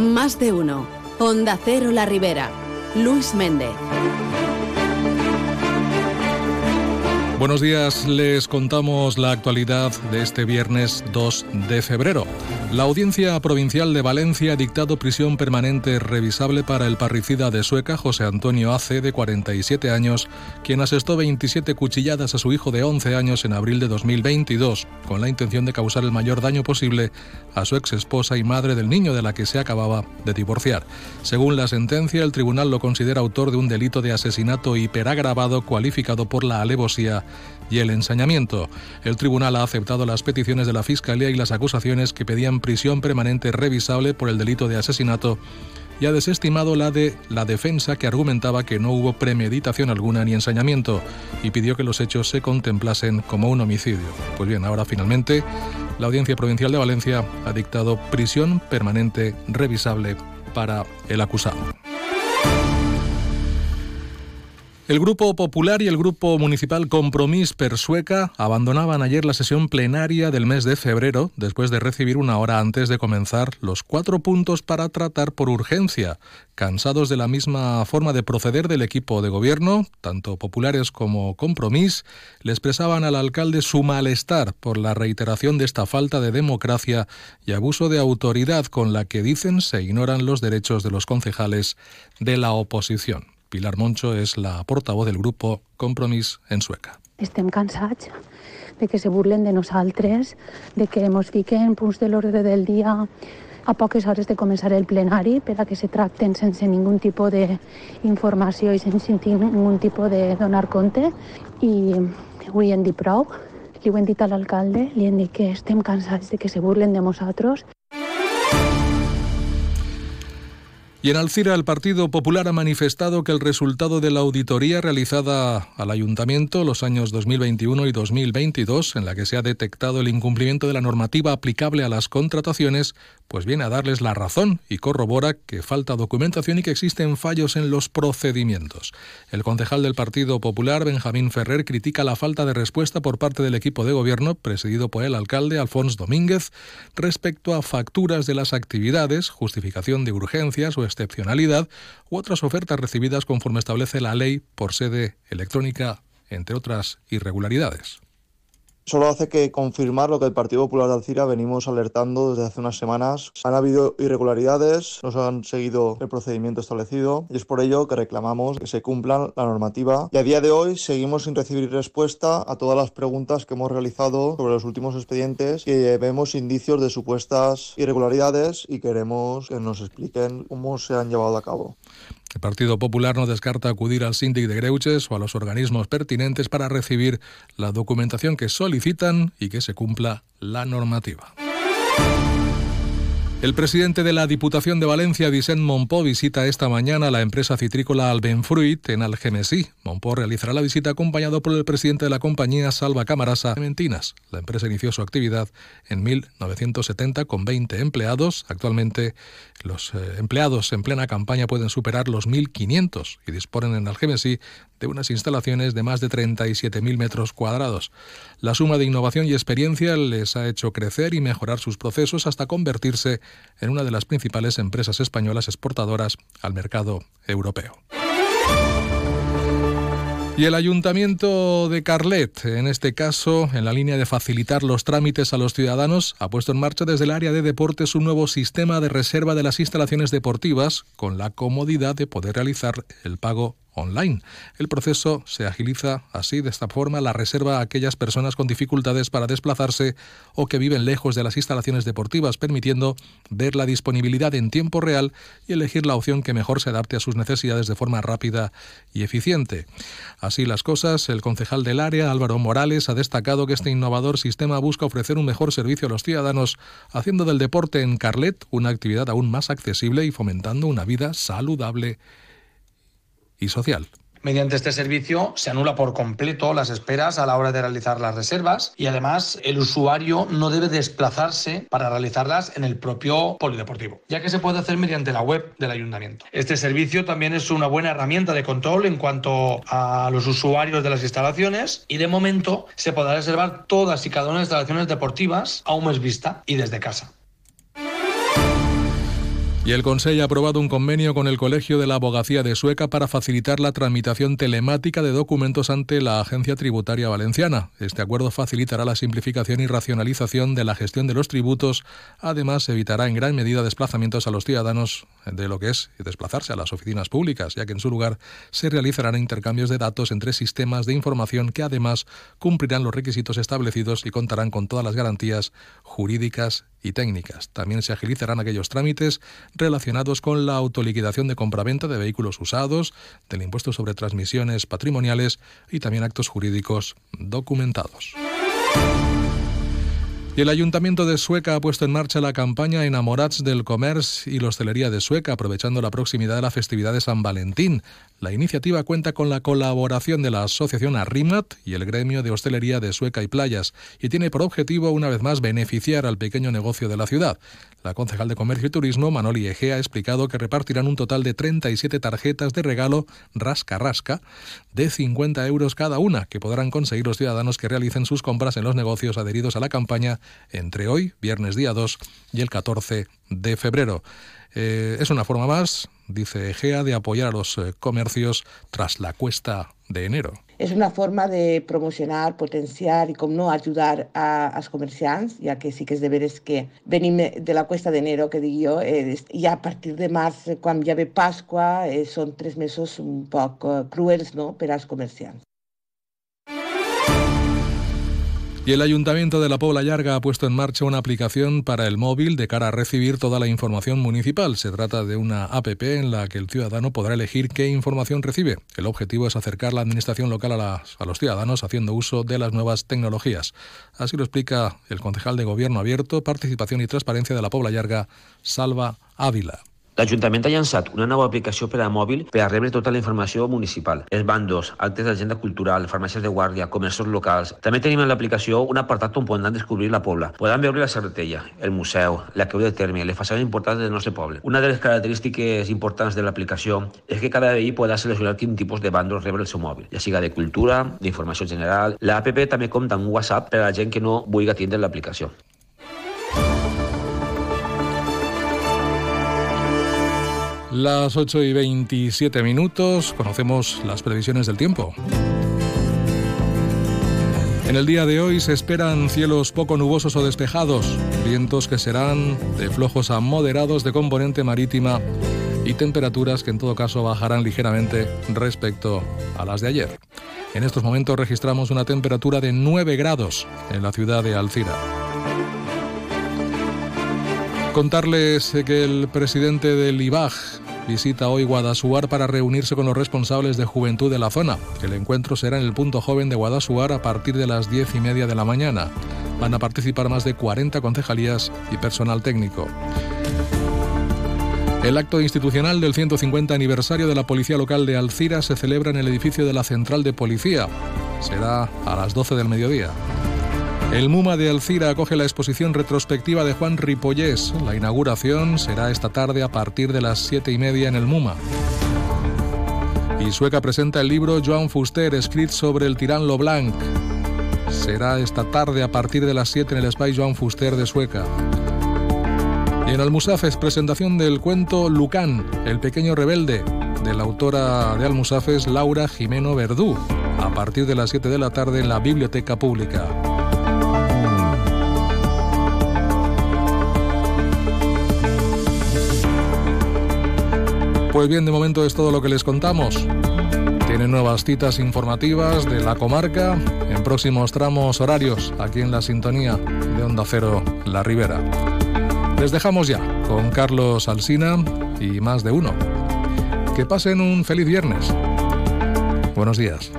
Más de uno. Onda Cero La Ribera. Luis Méndez. Buenos días, les contamos la actualidad de este viernes 2 de febrero. La Audiencia Provincial de Valencia ha dictado prisión permanente revisable para el parricida de Sueca, José Antonio Ace, de 47 años, quien asestó 27 cuchilladas a su hijo de 11 años en abril de 2022, con la intención de causar el mayor daño posible a su ex esposa y madre del niño de la que se acababa de divorciar. Según la sentencia, el tribunal lo considera autor de un delito de asesinato hiperagravado cualificado por la alevosía y el ensañamiento. El tribunal ha aceptado las peticiones de la Fiscalía y las acusaciones que pedían prisión permanente revisable por el delito de asesinato y ha desestimado la de la defensa que argumentaba que no hubo premeditación alguna ni ensañamiento y pidió que los hechos se contemplasen como un homicidio. Pues bien, ahora finalmente la Audiencia Provincial de Valencia ha dictado prisión permanente revisable para el acusado. El Grupo Popular y el Grupo Municipal Compromís Persueca abandonaban ayer la sesión plenaria del mes de febrero después de recibir una hora antes de comenzar los cuatro puntos para tratar por urgencia. Cansados de la misma forma de proceder del equipo de gobierno, tanto populares como Compromís, le expresaban al alcalde su malestar por la reiteración de esta falta de democracia y abuso de autoridad con la que dicen se ignoran los derechos de los concejales de la oposición. Pilar Moncho és la portavoz del grup Compromís en Sueca. Estem cansats de que se burlen de nosaltres, de que ens fiquen punts de l'ordre del dia a poques hores de començar el plenari per que se tracten sense ningú tipus d'informació i sense ningú tipus de donar compte. I avui hem dit prou, li ho hem dit a l'alcalde, li hem dit que estem cansats de que se burlen de nosaltres. Y en Alcira el Partido Popular ha manifestado que el resultado de la auditoría realizada al ayuntamiento los años 2021 y 2022, en la que se ha detectado el incumplimiento de la normativa aplicable a las contrataciones, pues viene a darles la razón y corrobora que falta documentación y que existen fallos en los procedimientos. El concejal del Partido Popular, Benjamín Ferrer, critica la falta de respuesta por parte del equipo de gobierno, presidido por el alcalde Alfonso Domínguez, respecto a facturas de las actividades, justificación de urgencias o excepcionalidad u otras ofertas recibidas conforme establece la ley por sede electrónica, entre otras irregularidades solo hace que confirmar lo que el Partido Popular de Alcira venimos alertando desde hace unas semanas. Han habido irregularidades, no se han seguido el procedimiento establecido y es por ello que reclamamos que se cumplan la normativa. Y a día de hoy seguimos sin recibir respuesta a todas las preguntas que hemos realizado sobre los últimos expedientes que vemos indicios de supuestas irregularidades y queremos que nos expliquen cómo se han llevado a cabo. El Partido Popular no descarta acudir al síndic de Greuches o a los organismos pertinentes para recibir la documentación que solicitan y que se cumpla la normativa. El presidente de la Diputación de Valencia, Vicent Monpó, visita esta mañana la empresa citrícola Albenfruit en Algemesí. Monpó realizará la visita acompañado por el presidente de la compañía, Salva Camarasa Mentinas. La empresa inició su actividad en 1970 con 20 empleados. Actualmente los eh, empleados en plena campaña pueden superar los 1.500 y disponen en Algemesí de unas instalaciones de más de 37.000 metros cuadrados. La suma de innovación y experiencia les ha hecho crecer y mejorar sus procesos hasta convertirse en una de las principales empresas españolas exportadoras al mercado europeo. Y el Ayuntamiento de Carlet, en este caso, en la línea de facilitar los trámites a los ciudadanos, ha puesto en marcha desde el área de deportes un nuevo sistema de reserva de las instalaciones deportivas con la comodidad de poder realizar el pago online. El proceso se agiliza así de esta forma la reserva a aquellas personas con dificultades para desplazarse o que viven lejos de las instalaciones deportivas, permitiendo ver la disponibilidad en tiempo real y elegir la opción que mejor se adapte a sus necesidades de forma rápida y eficiente. Así las cosas, el concejal del área, Álvaro Morales, ha destacado que este innovador sistema busca ofrecer un mejor servicio a los ciudadanos, haciendo del deporte en Carlet una actividad aún más accesible y fomentando una vida saludable y social. Mediante este servicio se anula por completo las esperas a la hora de realizar las reservas y además el usuario no debe desplazarse para realizarlas en el propio polideportivo, ya que se puede hacer mediante la web del ayuntamiento. Este servicio también es una buena herramienta de control en cuanto a los usuarios de las instalaciones y de momento se podrá reservar todas y cada una de las instalaciones deportivas a un mes vista y desde casa. Y el Consejo ha aprobado un convenio con el Colegio de la Abogacía de Sueca para facilitar la tramitación telemática de documentos ante la Agencia Tributaria Valenciana. Este acuerdo facilitará la simplificación y racionalización de la gestión de los tributos. Además, evitará en gran medida desplazamientos a los ciudadanos de lo que es desplazarse a las oficinas públicas, ya que en su lugar se realizarán intercambios de datos entre sistemas de información que además cumplirán los requisitos establecidos y contarán con todas las garantías jurídicas y técnicas. También se agilizarán aquellos trámites relacionados con la autoliquidación de compraventa de vehículos usados, del impuesto sobre transmisiones patrimoniales y también actos jurídicos documentados. Y el Ayuntamiento de Sueca ha puesto en marcha la campaña Enamorats del Comercio y la Hostelería de Sueca, aprovechando la proximidad de la festividad de San Valentín. La iniciativa cuenta con la colaboración de la Asociación Arrimat y el Gremio de Hostelería de Sueca y Playas y tiene por objetivo, una vez más, beneficiar al pequeño negocio de la ciudad. La concejal de Comercio y Turismo, Manoli Egea, ha explicado que repartirán un total de 37 tarjetas de regalo rasca-rasca de 50 euros cada una, que podrán conseguir los ciudadanos que realicen sus compras en los negocios adheridos a la campaña entre hoy, viernes día 2, y el 14 de febrero. Eh, es una forma más, dice Egea, de apoyar a los eh, comercios tras la cuesta de enero. És una forma de promocionar, potenciar i, com no, ajudar a, als comerciants, ja que sí que és de veres que venim de la cuesta d'enero, que dic jo, eh, a partir de març, quan ja ve Pasqua, eh, tres mesos un poc eh, cruels no?, per als comerciants. Y el Ayuntamiento de la Pobla Llarga ha puesto en marcha una aplicación para el móvil de cara a recibir toda la información municipal. Se trata de una APP en la que el ciudadano podrá elegir qué información recibe. El objetivo es acercar la administración local a, los ciudadanos haciendo uso de las nuevas tecnologías. Así lo explica el concejal de Gobierno Abierto, Participación y Transparencia de la Pobla Llarga, Salva Ávila. L'Ajuntament ha llançat una nova aplicació per a mòbil per a rebre tota la informació municipal. Els bandos, actes d'agenda cultural, farmàcies de guàrdia, comerços locals. També tenim en l'aplicació un apartat on podran descobrir la pobla. Podran veure la serretella, el museu, la creu de terme, les façanes importants del nostre poble. Una de les característiques importants de l'aplicació és que cada veí podrà seleccionar quin tipus de bandos rebre el seu mòbil, ja siga de cultura, d'informació general. La app també compta amb un WhatsApp per a la gent que no vulgui tindre l'aplicació. Las 8 y 27 minutos, conocemos las previsiones del tiempo. En el día de hoy se esperan cielos poco nubosos o despejados, vientos que serán de flojos a moderados de componente marítima y temperaturas que en todo caso bajarán ligeramente respecto a las de ayer. En estos momentos registramos una temperatura de 9 grados en la ciudad de Alcira. Contarles que el presidente del IBAG visita hoy Guadasuar para reunirse con los responsables de juventud de la zona. El encuentro será en el punto joven de Guadasuar a partir de las diez y media de la mañana. Van a participar más de 40 concejalías y personal técnico. El acto institucional del 150 aniversario de la Policía Local de Alcira se celebra en el edificio de la Central de Policía. Será a las 12 del mediodía. El MUMA de Alcira acoge la exposición retrospectiva de Juan Ripollés. La inauguración será esta tarde a partir de las siete y media en el MUMA. Y Sueca presenta el libro Joan Fuster, escrito sobre el tirán Blanc. Será esta tarde a partir de las 7 en el Spy Joan Fuster de Sueca. Y en Almusafes, presentación del cuento Lucán, el pequeño rebelde, de la autora de Almusafes, Laura Jimeno Verdú, a partir de las 7 de la tarde en la Biblioteca Pública. Pues bien, de momento es todo lo que les contamos. Tienen nuevas citas informativas de la comarca en próximos tramos horarios aquí en la sintonía de Onda Cero La Ribera. Les dejamos ya con Carlos Alsina y más de uno. Que pasen un feliz viernes. Buenos días.